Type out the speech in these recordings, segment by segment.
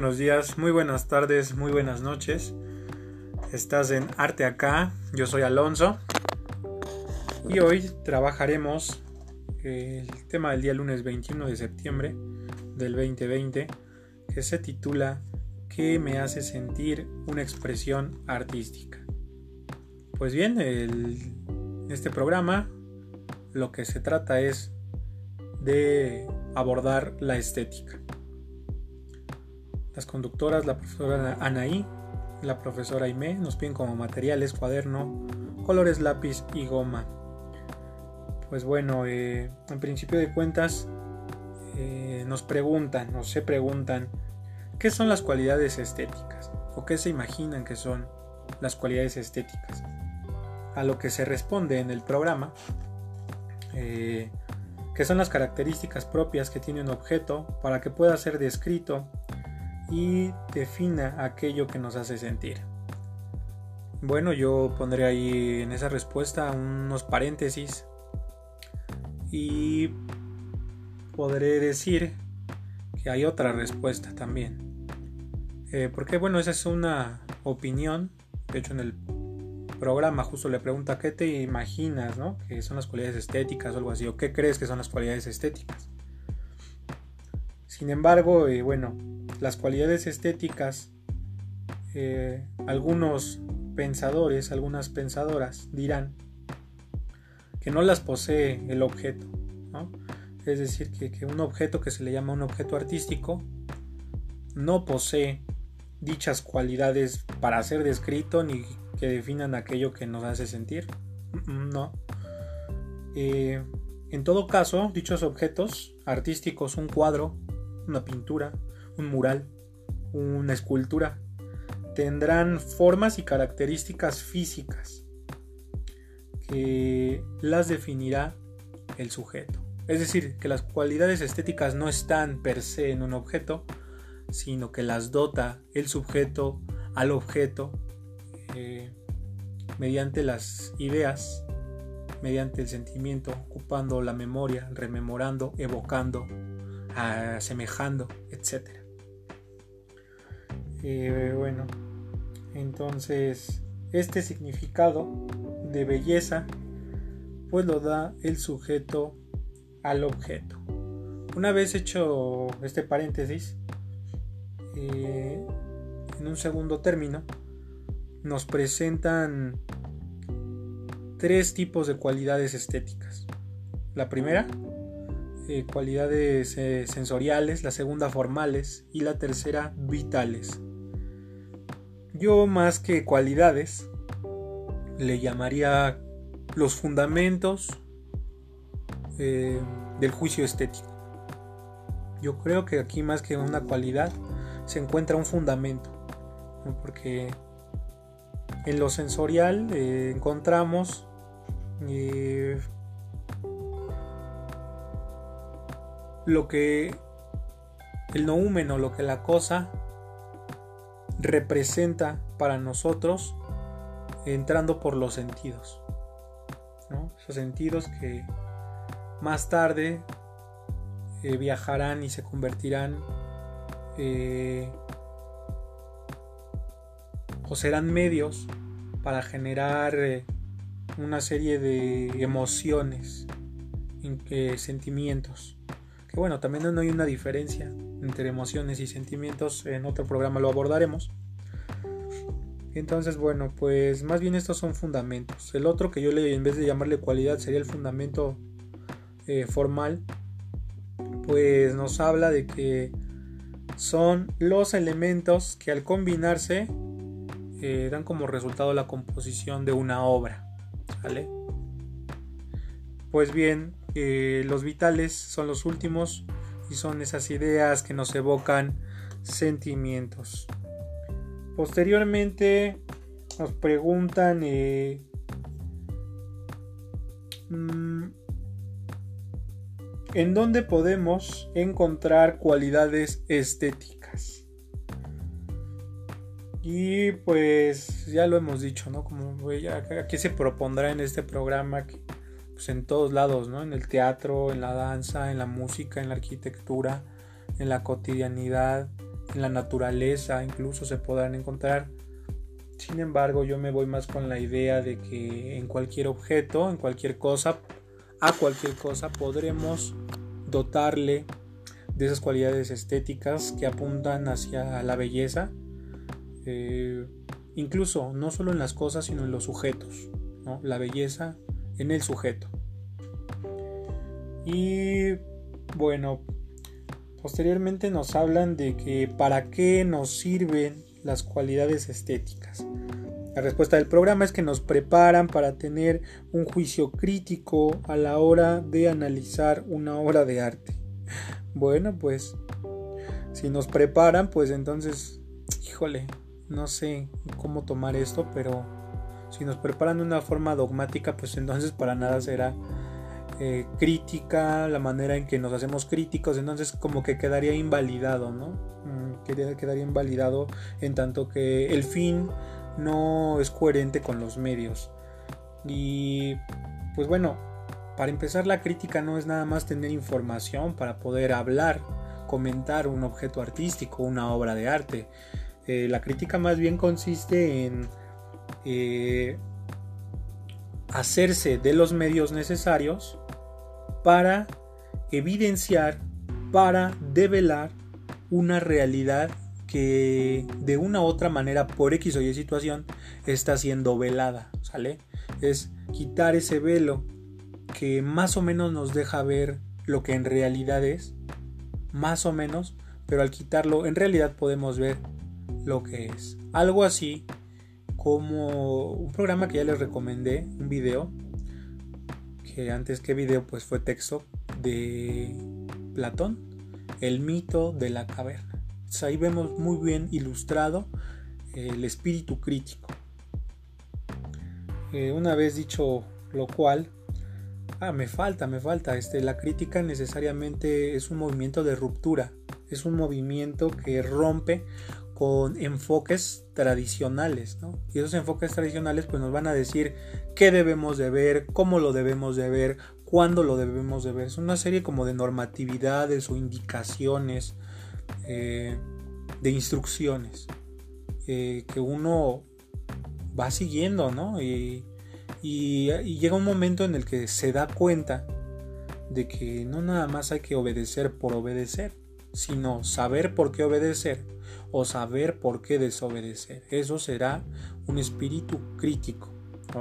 buenos días, muy buenas tardes, muy buenas noches. Estás en Arte Acá, yo soy Alonso y hoy trabajaremos el tema del día lunes 21 de septiembre del 2020 que se titula ¿Qué me hace sentir una expresión artística? Pues bien, en este programa lo que se trata es de abordar la estética. Las conductoras, la profesora Anaí, la profesora Aimé, nos piden como materiales cuaderno, colores lápiz y goma. Pues bueno, eh, en principio de cuentas eh, nos preguntan o se preguntan qué son las cualidades estéticas o qué se imaginan que son las cualidades estéticas. A lo que se responde en el programa eh, que son las características propias que tiene un objeto para que pueda ser descrito y defina aquello que nos hace sentir. Bueno, yo pondré ahí en esa respuesta unos paréntesis y podré decir que hay otra respuesta también. Eh, porque bueno, esa es una opinión. De hecho, en el programa justo le pregunta qué te imaginas, ¿no? Que son las cualidades estéticas o algo así, o qué crees que son las cualidades estéticas. Sin embargo, eh, bueno, las cualidades estéticas, eh, algunos pensadores, algunas pensadoras dirán que no las posee el objeto, ¿no? Es decir, que, que un objeto que se le llama un objeto artístico no posee dichas cualidades para ser descrito ni que definan aquello que nos hace sentir. No. Eh, en todo caso, dichos objetos artísticos, un cuadro, una pintura, un mural, una escultura, tendrán formas y características físicas que las definirá el sujeto. Es decir, que las cualidades estéticas no están per se en un objeto, sino que las dota el sujeto al objeto eh, mediante las ideas, mediante el sentimiento, ocupando la memoria, rememorando, evocando, asemejando, etc. Bueno, entonces este significado de belleza pues lo da el sujeto al objeto. Una vez hecho este paréntesis, eh, en un segundo término, nos presentan tres tipos de cualidades estéticas. La primera, eh, cualidades eh, sensoriales, la segunda formales y la tercera vitales. Yo más que cualidades le llamaría los fundamentos eh, del juicio estético. Yo creo que aquí más que una cualidad se encuentra un fundamento, porque en lo sensorial eh, encontramos eh, lo que el noúmeno, lo que la cosa representa para nosotros entrando por los sentidos. Esos sentidos que más tarde eh, viajarán y se convertirán o serán medios para generar eh, una serie de emociones, sentimientos. Que bueno, también no hay una diferencia entre emociones y sentimientos, en otro programa lo abordaremos. Entonces, bueno, pues más bien estos son fundamentos. El otro que yo le, en vez de llamarle cualidad, sería el fundamento eh, formal, pues nos habla de que son los elementos que al combinarse eh, dan como resultado la composición de una obra. Pues bien, eh, los vitales son los últimos y son esas ideas que nos evocan sentimientos. Posteriormente nos preguntan eh, mm, en dónde podemos encontrar cualidades estéticas. Y pues ya lo hemos dicho, ¿no? Como aquí se propondrá en este programa que pues en todos lados, ¿no? En el teatro, en la danza, en la música, en la arquitectura, en la cotidianidad, en la naturaleza incluso se podrán encontrar. Sin embargo, yo me voy más con la idea de que en cualquier objeto, en cualquier cosa, a cualquier cosa podremos dotarle de esas cualidades estéticas que apuntan hacia la belleza. Eh, incluso no solo en las cosas, sino en los sujetos. La belleza en el sujeto. Y bueno, posteriormente nos hablan de que para qué nos sirven las cualidades estéticas. La respuesta del programa es que nos preparan para tener un juicio crítico a la hora de analizar una obra de arte. Bueno, pues si nos preparan, pues entonces, híjole, no sé cómo tomar esto, pero si nos preparan de una forma dogmática, pues entonces para nada será eh, crítica, la manera en que nos hacemos críticos, entonces como que quedaría invalidado, ¿no? Mm, quedaría invalidado en tanto que el fin no es coherente con los medios. Y pues bueno, para empezar la crítica no es nada más tener información para poder hablar, comentar un objeto artístico, una obra de arte. Eh, la crítica más bien consiste en eh, hacerse de los medios necesarios para evidenciar, para develar una realidad que de una u otra manera, por X o Y situación, está siendo velada, ¿sale? Es quitar ese velo que más o menos nos deja ver lo que en realidad es, más o menos, pero al quitarlo, en realidad podemos ver lo que es. Algo así como un programa que ya les recomendé, un video, que antes que video pues fue texto de Platón, el mito de la caverna. ahí vemos muy bien ilustrado el espíritu crítico. Eh, una vez dicho lo cual, ah, me falta, me falta, este, la crítica necesariamente es un movimiento de ruptura, es un movimiento que rompe con enfoques tradicionales, ¿no? Y esos enfoques tradicionales pues nos van a decir qué debemos de ver, cómo lo debemos de ver, cuándo lo debemos de ver. Es una serie como de normatividades o indicaciones, eh, de instrucciones eh, que uno va siguiendo, ¿no? y llega un momento en el que se da cuenta de que no nada más hay que obedecer por obedecer, sino saber por qué obedecer o saber por qué desobedecer. Eso será un espíritu crítico.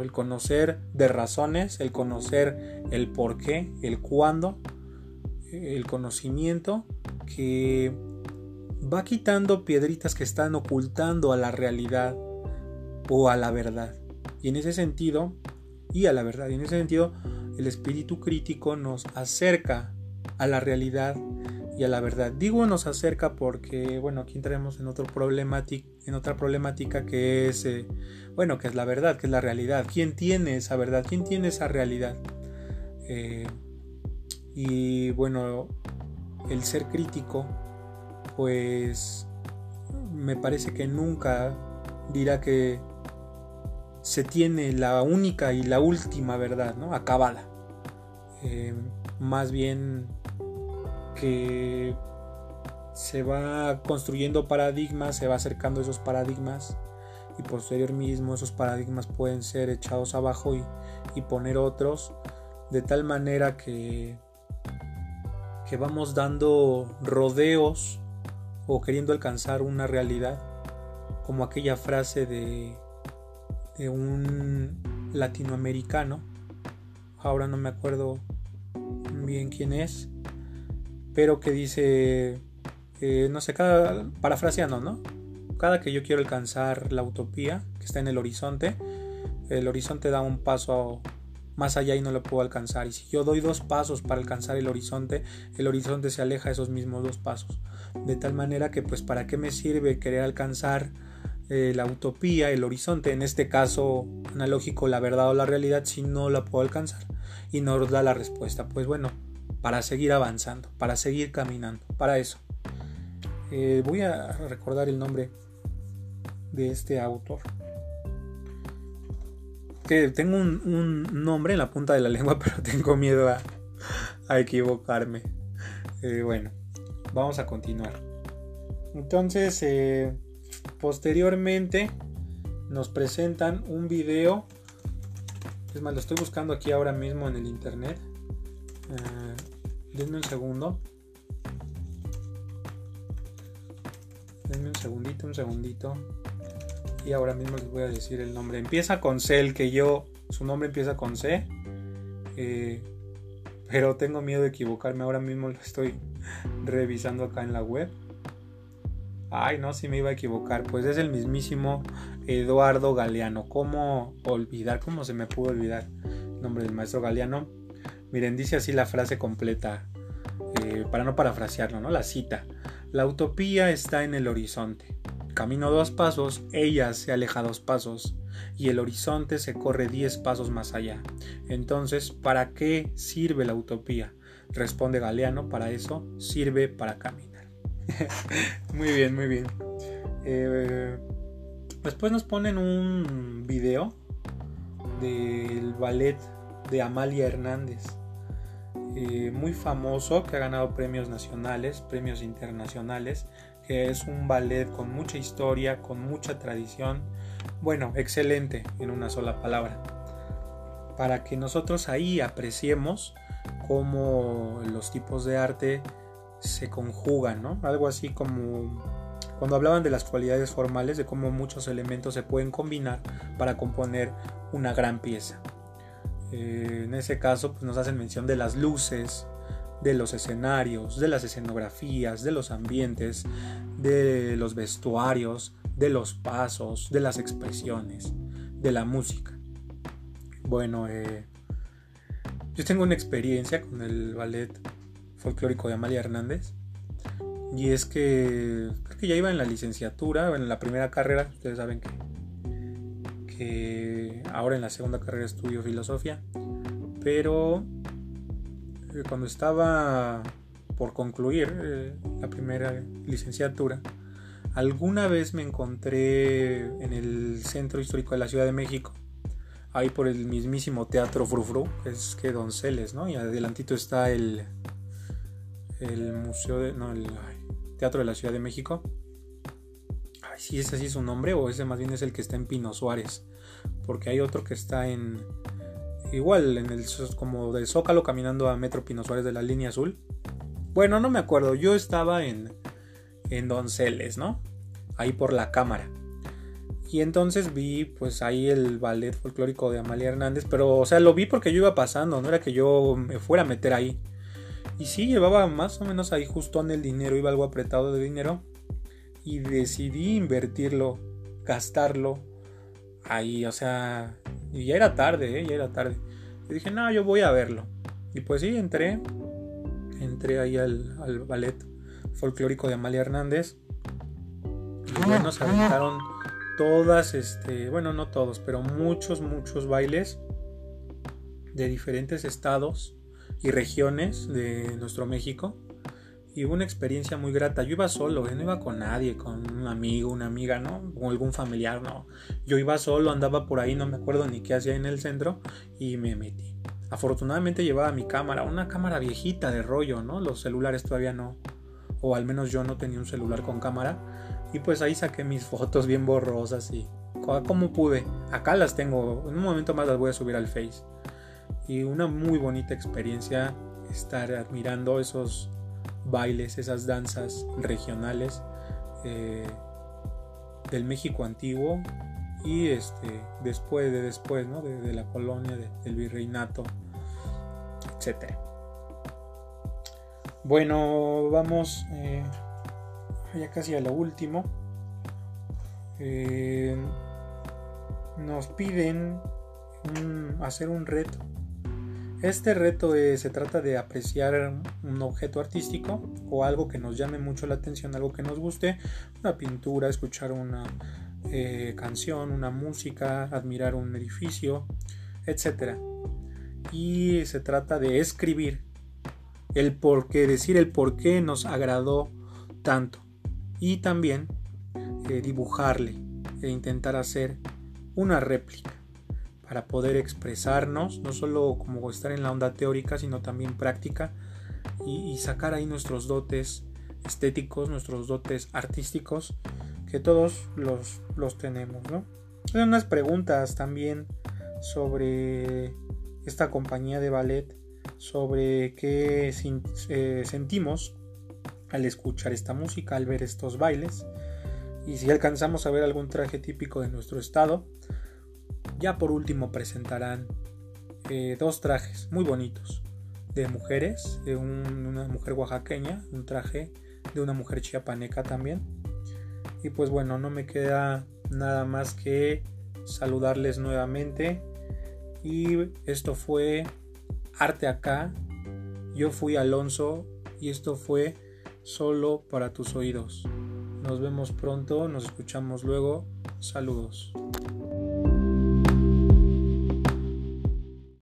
El conocer de razones, el conocer el por qué, el cuándo, el conocimiento que va quitando piedritas que están ocultando a la realidad o a la verdad. Y en ese sentido, y a la verdad, y en ese sentido, el espíritu crítico nos acerca a la realidad y a la verdad. Digo nos acerca porque, bueno, aquí entraremos en, otra problemática que es, eh, bueno, que es la verdad, que es la realidad. ¿Quién tiene esa verdad? ¿Quién tiene esa realidad? Eh, y bueno, el ser crítico, pues me parece que nunca dirá que se tiene la única y la última verdad, ¿no? Acabada. Eh, más bien que se va construyendo paradigmas, se va acercando esos paradigmas y posterior mismo esos paradigmas pueden ser echados abajo y, poner otros de tal manera que, que vamos dando rodeos o queriendo alcanzar una realidad como aquella frase de, de un latinoamericano ahora no me acuerdo bien quién es pero que dice, eh, no sé, cada, parafraseando, ¿no? Cada que yo quiero alcanzar la utopía que está en el horizonte, el horizonte da un paso más allá y no lo puedo alcanzar. Y si yo doy dos pasos para alcanzar el horizonte, el horizonte se aleja esos mismos dos pasos. De tal manera que, pues, ¿para qué me sirve querer alcanzar eh, la utopía, el horizonte? En este caso analógico, la verdad o la realidad, si no la puedo alcanzar. Y nos da la respuesta. Pues bueno, para seguir avanzando, para seguir caminando, para eso. Eh, voy a recordar el nombre de este autor. Que tengo un, nombre en la punta de la lengua, pero tengo miedo a, equivocarme. Eh, bueno, vamos a continuar. Entonces, eh, posteriormente nos presentan un video. Es más, lo estoy buscando aquí ahora mismo en el internet. Denme un segundo. Denme un segundito, un segundito. Y ahora mismo les voy a decir el nombre. Empieza con C, el que yo. Su nombre empieza con C. Eh, pero tengo miedo de equivocarme. Ahora mismo lo estoy revisando acá en la web. Ay, no, si me iba a equivocar. Pues es el mismísimo Eduardo Galeano. ¿Cómo olvidar? ¿Cómo se me pudo olvidar el nombre del maestro Galeano? Miren, dice así la frase completa. Eh, para no parafrasearlo, ¿no? La cita. La utopía está en el horizonte. Camino dos pasos, ella se aleja dos pasos y el horizonte se corre diez pasos más allá. Entonces, ¿para qué sirve la utopía? Responde Galeano, para eso sirve para caminar. muy bien, muy bien. Eh, después nos ponen un video del ballet de Amalia Hernández. Eh, muy famoso que ha ganado premios nacionales, premios internacionales, que es un ballet con mucha historia, con mucha tradición, bueno, excelente en una sola palabra, para que nosotros ahí apreciemos cómo los tipos de arte se conjugan, ¿no? Algo así como cuando hablaban de las cualidades formales, de cómo muchos elementos se pueden combinar para componer una gran pieza. Eh, en ese caso, pues nos hacen mención de las luces, de los escenarios, de las escenografías, de los ambientes, de los vestuarios, de los pasos, de las expresiones, de la música. Bueno, eh, yo tengo una experiencia con el ballet folclórico de Amalia Hernández. Y es que creo que ya iba en la licenciatura, en la primera carrera, ustedes saben que, que ahora en la segunda carrera estudio filosofía, pero eh, cuando estaba por concluir eh, la primera licenciatura, alguna vez me encontré en el centro histórico de la Ciudad de México, ahí por el mismísimo Teatro Frufru, que es que Donceles, ¿no? Y adelantito está el, el Museo de... no, el Teatro de la Ciudad de México. Sí es su nombre, o ese más bien es el que está en Pino Suárez, porque hay otro que está en igual en el como del Zócalo caminando a Metro Pino Suárez de la línea azul. Bueno, no me acuerdo, yo estaba en en Donceles, ¿no? Ahí por la cámara. Y entonces vi pues ahí el ballet folclórico de Amalia Hernández, pero o sea, lo vi porque yo iba pasando, no era que yo me fuera a meter ahí. Y sí, llevaba más o menos ahí justo en el dinero, iba algo apretado de dinero. Y decidí invertirlo, gastarlo ahí, o sea, y ya era tarde, ¿eh? ya era tarde. Y dije, no, yo voy a verlo. Y pues sí, entré. Entré ahí al, al ballet folclórico de Amalia Hernández. Y bueno, se aventaron todas, este, bueno, no todos, pero muchos, muchos bailes de diferentes estados y regiones de nuestro México. Y hubo una experiencia muy grata. Yo iba solo, ¿eh? no iba con nadie, con un amigo, una amiga, ¿no? O algún familiar, no. Yo iba solo, andaba por ahí, no me acuerdo ni qué hacía en el centro y me metí. Afortunadamente llevaba mi cámara, una cámara viejita de rollo, ¿no? Los celulares todavía no. O al menos yo no tenía un celular con cámara. Y pues ahí saqué mis fotos bien borrosas y como pude. Acá las tengo, en un momento más las voy a subir al Face. Y una muy bonita experiencia estar admirando esos bailes, esas danzas regionales eh, del México antiguo y este después de después, ¿no? de, la colonia, del virreinato, etcétera. Bueno, vamos eh, ya casi a lo último. Eh, nos piden hacer un reto este reto se trata de apreciar un objeto artístico o algo que nos llame mucho la atención, algo que nos guste, una pintura, escuchar una eh, canción, una música, admirar un edificio, etc. Y se trata de escribir el por qué, decir el por qué nos agradó tanto y también eh, dibujarle e intentar hacer una réplica para poder expresarnos, no solo como estar en la onda teórica, sino también práctica y, sacar ahí nuestros dotes estéticos, nuestros dotes artísticos, que todos los, los tenemos, ¿no? Hay unas preguntas también sobre esta compañía de ballet, sobre qué eh, sentimos al escuchar esta música, al ver estos bailes, y si alcanzamos a ver algún traje típico de nuestro estado. Ya por último presentarán eh, dos trajes muy bonitos de mujeres, de una mujer oaxaqueña, un traje de una mujer chiapaneca también. Y pues bueno, no me queda nada más que saludarles nuevamente. Y esto fue Arte acá. Yo fui Alonso y esto fue solo para tus oídos. Nos vemos pronto, nos escuchamos luego. Saludos.